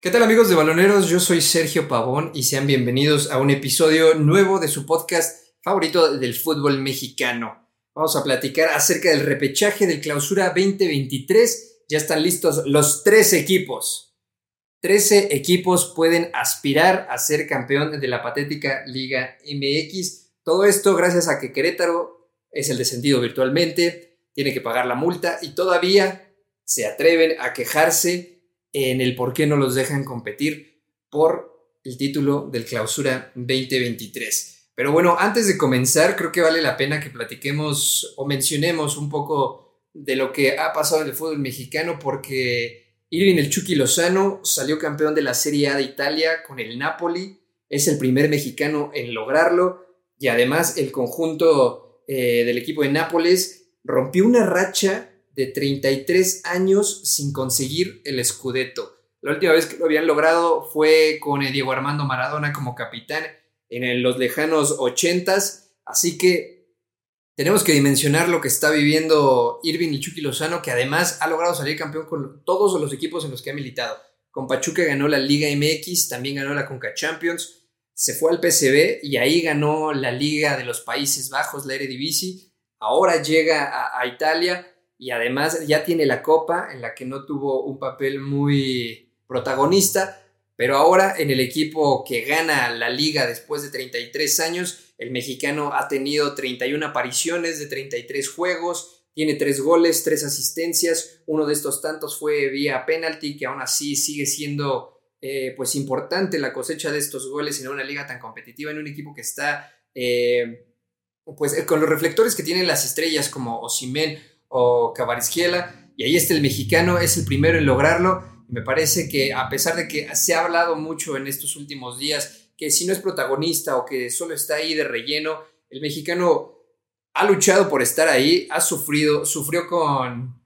¿Qué tal amigos de Baloneros? Yo soy Sergio Pavón y sean bienvenidos a un episodio nuevo de su podcast favorito del fútbol mexicano. Vamos a platicar acerca del repechaje del clausura 2023. Ya están listos los tres equipos. 13 equipos pueden aspirar a ser campeón de la patética Liga MX. Todo esto gracias a que Querétaro es el descendido virtualmente, tiene que pagar la multa y todavía se atreven a quejarse en el por qué no los dejan competir por el título del clausura 2023. Pero bueno, antes de comenzar, creo que vale la pena que platiquemos o mencionemos un poco de lo que ha pasado en el fútbol mexicano porque Irving el Chucky Lozano salió campeón de la Serie A de Italia con el Napoli, es el primer mexicano en lograrlo y además el conjunto eh, del equipo de Nápoles rompió una racha de 33 años sin conseguir el Scudetto. La última vez que lo habían logrado fue con Diego Armando Maradona como capitán en los lejanos 80s, así que tenemos que dimensionar lo que está viviendo Irving y Chucky Lozano, que además ha logrado salir campeón con todos los equipos en los que ha militado. Con Pachuca ganó la Liga MX, también ganó la Conca Champions, se fue al PCB y ahí ganó la Liga de los Países Bajos, la Eredivisie. Ahora llega a Italia y además ya tiene la copa en la que no tuvo un papel muy protagonista, pero ahora en el equipo que gana la liga después de 33 años, el mexicano ha tenido 31 apariciones de 33 juegos, tiene 3 goles, 3 asistencias, uno de estos tantos fue vía penalty, que aún así sigue siendo eh, pues importante la cosecha de estos goles en una liga tan competitiva, en un equipo que está eh, pues con los reflectores que tienen las estrellas como Osimen o Cabarisquiela, y ahí está el mexicano, es el primero en lograrlo. Me parece que a pesar de que se ha hablado mucho en estos últimos días que si no es protagonista o que solo está ahí de relleno, el mexicano ha luchado por estar ahí, ha sufrido, sufrió con,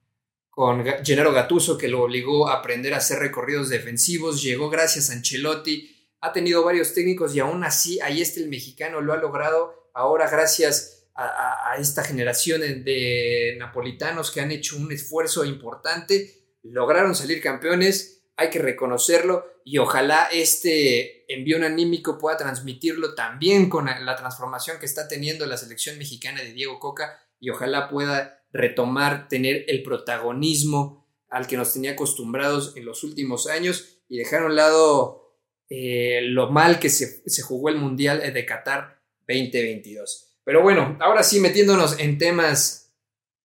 con Gennaro Gatuso que lo obligó a aprender a hacer recorridos defensivos, llegó gracias a Ancelotti, ha tenido varios técnicos y aún así ahí está el mexicano, lo ha logrado ahora gracias a, esta generación de napolitanos que han hecho un esfuerzo importante, lograron salir campeones, hay que reconocerlo y ojalá este envío anímico pueda transmitirlo también con la transformación que está teniendo la selección mexicana de Diego Coca y ojalá pueda retomar, tener el protagonismo al que nos tenía acostumbrados en los últimos años y dejar a un lado eh, lo mal que se, se jugó el Mundial de Qatar 2022. Pero bueno, ahora sí, metiéndonos en temas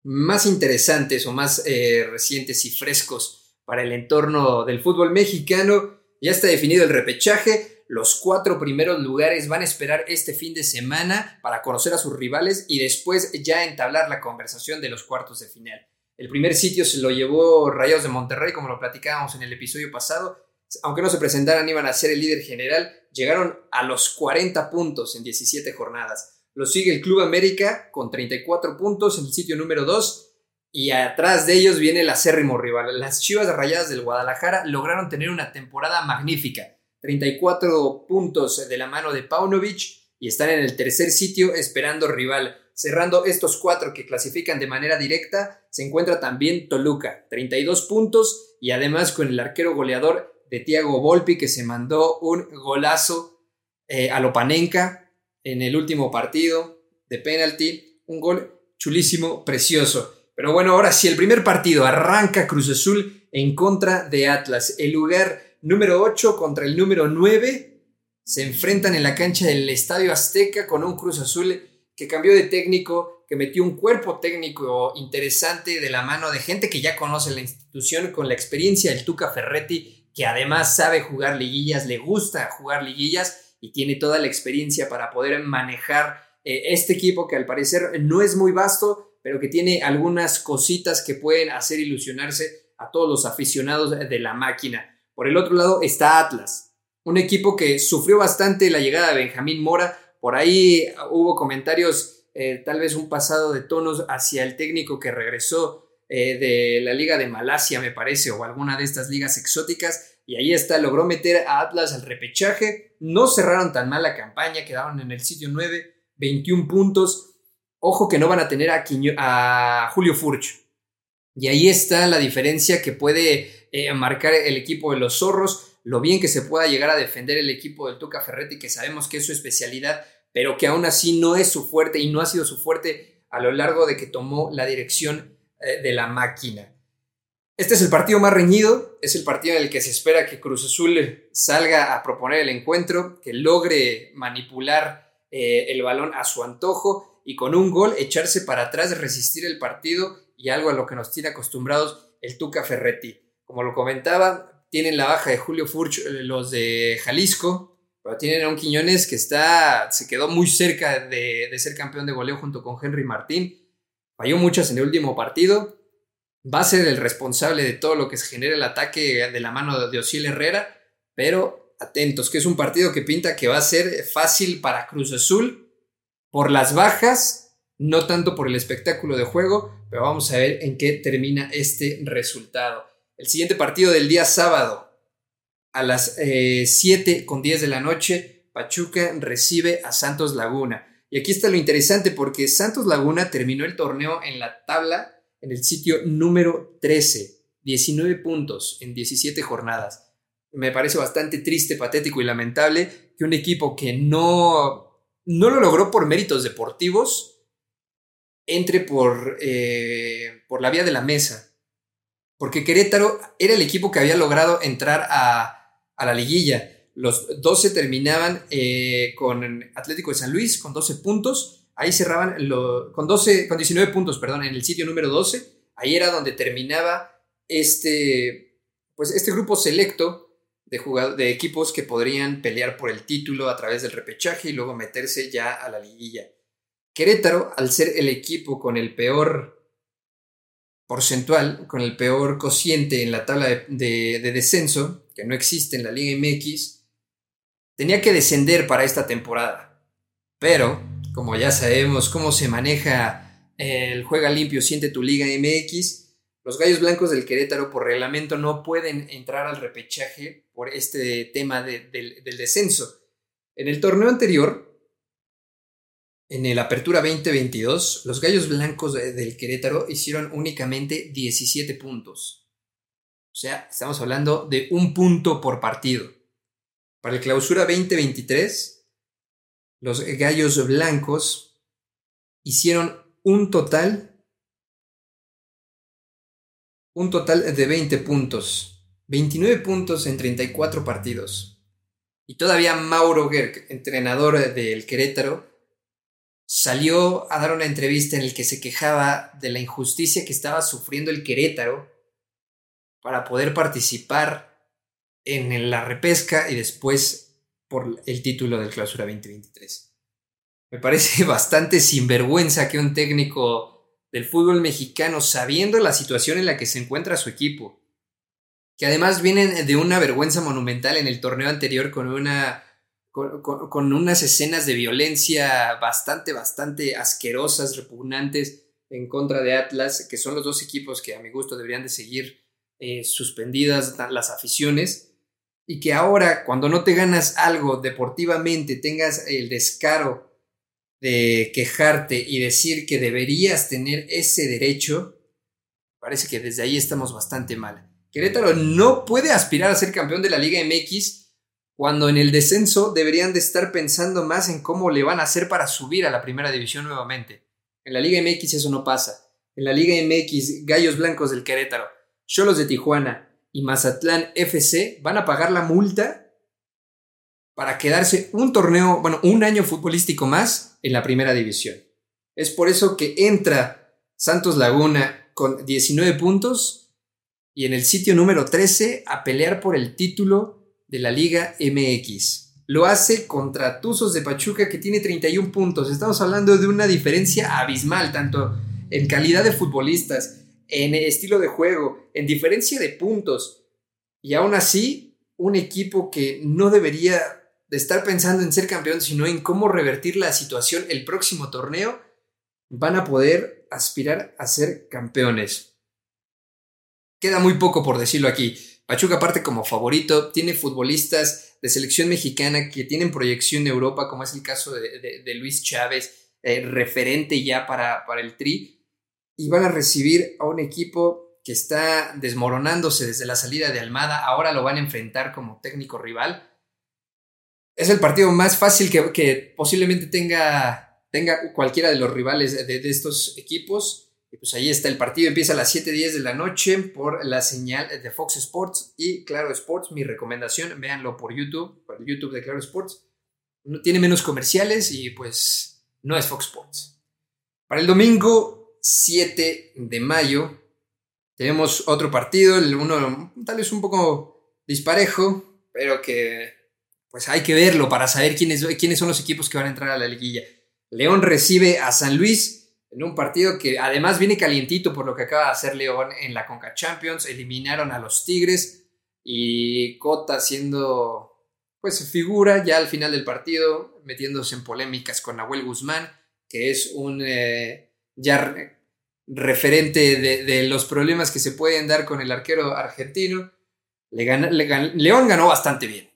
más interesantes o más eh, recientes y frescos para el entorno del fútbol mexicano, ya está definido el repechaje. Los cuatro primeros lugares van a esperar este fin de semana para conocer a sus rivales y después ya entablar la conversación de los cuartos de final. El primer sitio se lo llevó Rayos de Monterrey, como lo platicábamos en el episodio pasado. Aunque no se presentaran, iban a ser el líder general. Llegaron a los 40 puntos en 17 jornadas. Lo sigue el Club América con 34 puntos en el sitio número 2. Y atrás de ellos viene el acérrimo rival. Las Chivas Rayadas del Guadalajara lograron tener una temporada magnífica. 34 puntos de la mano de Paunovic y están en el tercer sitio esperando rival. Cerrando estos cuatro que clasifican de manera directa, se encuentra también Toluca, 32 puntos y además con el arquero goleador de Tiago Volpi que se mandó un golazo eh, a Lopanenka en el último partido de penalti. Un gol chulísimo, precioso. Pero bueno, ahora sí, el primer partido arranca Cruz Azul en contra de Atlas. El lugar número 8 contra el número 9 se enfrentan en la cancha del Estadio Azteca con un Cruz Azul que cambió de técnico, que metió un cuerpo técnico interesante de la mano de gente que ya conoce la institución con la experiencia del Tuca Ferretti, que además sabe jugar liguillas, le gusta jugar liguillas y tiene toda la experiencia para poder manejar eh, este equipo que al parecer no es muy vasto, pero que tiene algunas cositas que pueden hacer ilusionarse a todos los aficionados de la máquina. Por el otro lado está Atlas, un equipo que sufrió bastante la llegada de Benjamín Mora. Por ahí hubo comentarios, eh, tal vez un pasado de tonos hacia el técnico que regresó eh, de la Liga de Malasia, me parece, o alguna de estas ligas exóticas y ahí está, logró meter a Atlas al repechaje. No cerraron tan mal la campaña, quedaron en el sitio 9, 21 puntos. Ojo que no van a tener a, Julio Furch. Y ahí está la diferencia que puede eh, marcar el equipo de los zorros. lo bien que se pueda llegar a defender el equipo del Tuca Ferretti, que sabemos que es su especialidad, pero que aún así no es su fuerte y no ha sido su fuerte a lo largo de que tomó la dirección eh, de la máquina. Este es el partido más reñido, es el partido en el que se espera que Cruz Azul salga a proponer el encuentro, que logre manipular eh, el balón a su antojo y con un gol echarse para atrás, resistir el partido y algo a lo que nos tiene acostumbrados el Tuca Ferretti. Como lo comentaba, tienen la baja de Julio Furch eh, los de Jalisco, pero tienen a un Quiñones que está, se quedó muy cerca de, de ser campeón de goleo junto con Henry Martín. Falló muchas en el último partido, va a ser el responsable de todo lo que se genere el ataque de la mano de Osiel Herrera, pero atentos, que es un partido que pinta que va a ser fácil para Cruz Azul por las bajas, no tanto por el espectáculo de juego, pero vamos a ver en qué termina este resultado. El siguiente partido del día sábado, a las 7 eh, con 10 de la noche, Pachuca recibe a Santos Laguna. Y aquí está lo interesante porque Santos Laguna terminó el torneo en la tabla en el sitio número 13, 19 puntos en 17 jornadas. Me parece bastante triste, patético y lamentable que un equipo que no, no lo logró por méritos deportivos entre por, eh, por la vía de la mesa. Porque Querétaro era el equipo que había logrado entrar a, a la liguilla. Los 12 terminaban eh, con Atlético de San Luis con 12 puntos Ahí cerraban con, 12, con 19 puntos, perdón, en el sitio número 12. Ahí era donde terminaba este, pues este grupo selecto de, de equipos que podrían pelear por el título a través del repechaje y luego meterse ya a la liguilla. Querétaro, al ser el equipo con el peor porcentual, con el peor cociente en la tabla de, de descenso, que no existe en la Liga MX, tenía que descender para esta temporada. Pero como ya sabemos cómo se maneja el juega limpio, siente tu liga MX, los Gallos Blancos del Querétaro por reglamento no pueden entrar al repechaje por este tema del descenso. En el torneo anterior, en el Apertura 2022, los Gallos Blancos del Querétaro hicieron únicamente 17 puntos. O sea, estamos hablando de un punto por partido. Para el Clausura 2023, los gallos blancos hicieron un total un total de 20 puntos, 29 puntos en 34 partidos. Y todavía Mauro Gerg, entrenador del Querétaro, salió a dar una entrevista en la que se quejaba de la injusticia que estaba sufriendo el Querétaro para poder participar en la repesca y después por el título del Clausura 2023. Me parece bastante sinvergüenza que un técnico del fútbol mexicano, sabiendo la situación en la que se encuentra su equipo, que además vienen de una vergüenza monumental en el torneo anterior con una con, unas escenas de violencia bastante, bastante asquerosas, repugnantes en contra de Atlas, que son los dos equipos que a mi gusto deberían de seguir eh, suspendidas las aficiones y que ahora cuando no te ganas algo deportivamente tengas el descaro de quejarte y decir que deberías tener ese derecho, parece que desde ahí estamos bastante mal. Querétaro no puede aspirar a ser campeón de la Liga MX cuando en el descenso deberían de estar pensando más en cómo le van a hacer para subir a la primera división nuevamente. En la Liga MX eso no pasa. En la Liga MX, Gallos Blancos del Querétaro, Cholos de Tijuana, y Mazatlán FC van a pagar la multa para quedarse un torneo, bueno, un año futbolístico más en la primera división. Es por eso que entra Santos Laguna con 19 puntos y en el sitio número 13 a pelear por el título de la Liga MX. Lo hace contra Tuzos de Pachuca que tiene 31 puntos. Estamos hablando de una diferencia abismal, tanto en calidad de futbolistas, en estilo de juego, en diferencia de puntos. Y aún así, un equipo que no debería de estar pensando en ser campeón, sino en cómo revertir la situación el próximo torneo, van a poder aspirar a ser campeones. Queda muy poco por decirlo aquí. Pachuca parte como favorito, tiene futbolistas de selección mexicana que tienen proyección en Europa, como es el caso de, Luis Chávez, eh, referente ya para, para el Tri, y van a recibir a un equipo que está desmoronándose desde la salida de Almada, ahora lo van a enfrentar como técnico rival. Es el partido más fácil que, posiblemente tenga, tenga, cualquiera de los rivales de, estos equipos. Y pues ahí está el partido, empieza a las 7.10 de la noche por la señal de Fox Sports y Claro Sports. Mi recomendación, véanlo por YouTube, por YouTube de Claro Sports. Tiene menos comerciales y pues no es Fox Sports. Para el domingo 7 de mayo tenemos otro partido, uno tal vez un poco disparejo, pero que pues hay que verlo para saber quiénes, quiénes son los equipos que van a entrar a la liguilla. León recibe a San Luis en un partido que además viene calientito por lo que acaba de hacer León en la Conca Champions. Eliminaron a los Tigres y Cota siendo pues figura ya al final del partido, metiéndose en polémicas con Nahuel Guzmán que es un eh, ya referente de, los problemas que se pueden dar con el arquero argentino. León ganó bastante bien.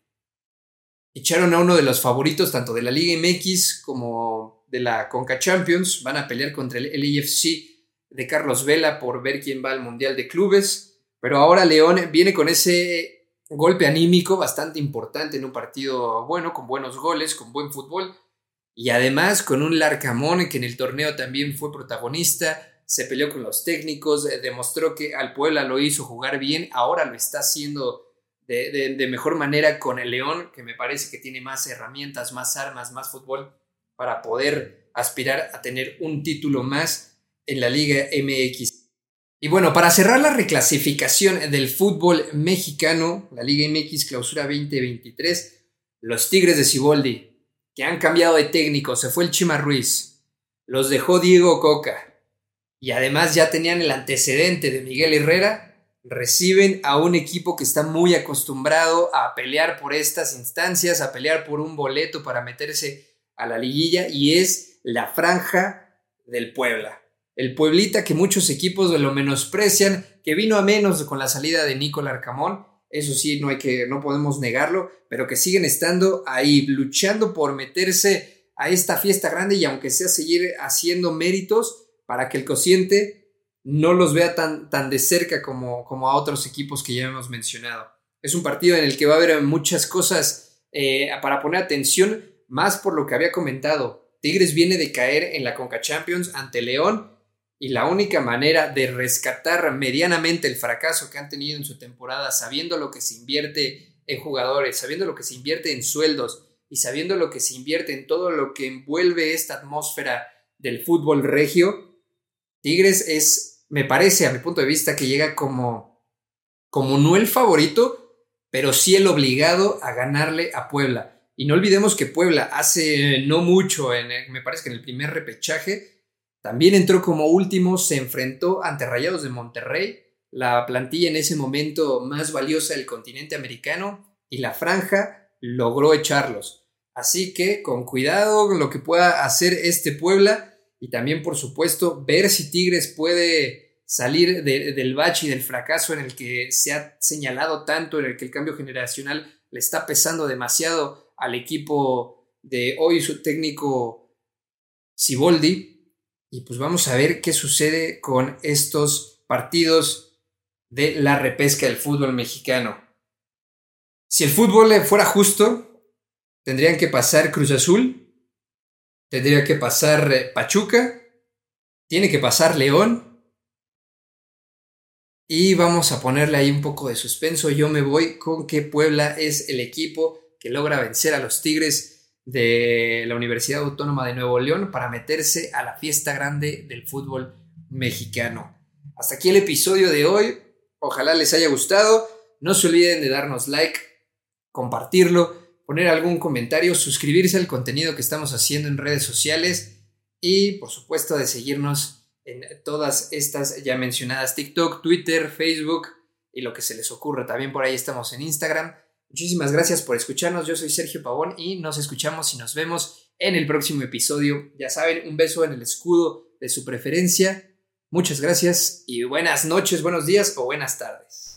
Echaron a uno de los favoritos tanto de la Liga MX como de la Conca Champions. Van a pelear contra el LAFC de Carlos Vela por ver quién va al Mundial de Clubes. Pero ahora León viene con ese golpe anímico bastante importante en un partido bueno, con buenos goles, con buen fútbol. Y además con un Larcamón que en el torneo también fue protagonista, se peleó con los técnicos, eh, demostró que al Puebla lo hizo jugar bien, ahora lo está haciendo de, mejor manera con el León, que me parece que tiene más herramientas, más armas, más fútbol para poder aspirar a tener un título más en la Liga MX. Y bueno, para cerrar la reclasificación del fútbol mexicano, la Liga MX Clausura 2023, los Tigres de Ciboldi que han cambiado de técnico, se fue el Chima Ruiz, los dejó Diego Coca y además ya tenían el antecedente de Miguel Herrera, reciben a un equipo que está muy acostumbrado a pelear por estas instancias, a pelear por un boleto para meterse a la liguilla y es la franja del Puebla. El Pueblita que muchos equipos lo menosprecian, que vino a menos con la salida de Nicolás Arcamón eso sí, no hay que, no podemos negarlo, pero que siguen estando ahí, luchando por meterse a esta fiesta grande y aunque sea seguir haciendo méritos para que el cociente no los vea tan, tan de cerca como, como a otros equipos que ya hemos mencionado. Es un partido en el que va a haber muchas cosas eh, para poner atención, más por lo que había comentado. Tigres viene de caer en la Conca Champions ante León y la única manera de rescatar medianamente el fracaso que han tenido en su temporada, sabiendo lo que se invierte en jugadores, sabiendo lo que se invierte en sueldos y sabiendo lo que se invierte en todo lo que envuelve esta atmósfera del fútbol regio, Tigres es, me parece a mi punto de vista, que llega como, como no el favorito, pero sí el obligado a ganarle a Puebla. Y no olvidemos que Puebla hace no mucho, en, me parece que en el primer repechaje, también entró como último, se enfrentó ante Rayados de Monterrey, la plantilla en ese momento más valiosa del continente americano, y la franja logró echarlos. Así que con cuidado lo que pueda hacer este Puebla y también por supuesto ver si Tigres puede salir del bache y del fracaso en el que se ha señalado tanto, en el que el cambio generacional le está pesando demasiado al equipo de hoy su técnico Siboldi y pues vamos a ver qué sucede con estos partidos de la repesca del fútbol mexicano. Si el fútbol fuera justo, tendrían que pasar Cruz Azul, tendría que pasar eh, Pachuca, tiene que pasar León. Y vamos a ponerle ahí un poco de suspenso. Yo me voy con que Puebla es el equipo que logra vencer a los Tigres de la Universidad Autónoma de Nuevo León para meterse a la fiesta grande del fútbol mexicano. Hasta aquí el episodio de hoy. Ojalá les haya gustado. No se olviden de darnos like, compartirlo, poner algún comentario, suscribirse al contenido que estamos haciendo en redes sociales y por supuesto de seguirnos en todas estas ya mencionadas TikTok, Twitter, Facebook y lo que se les ocurra. También por ahí estamos en Instagram. Muchísimas gracias por escucharnos. Yo soy Sergio Pavón y nos escuchamos y nos vemos en el próximo episodio. Ya saben, un beso en el escudo de su preferencia. Muchas gracias y buenas noches, buenos días o buenas tardes.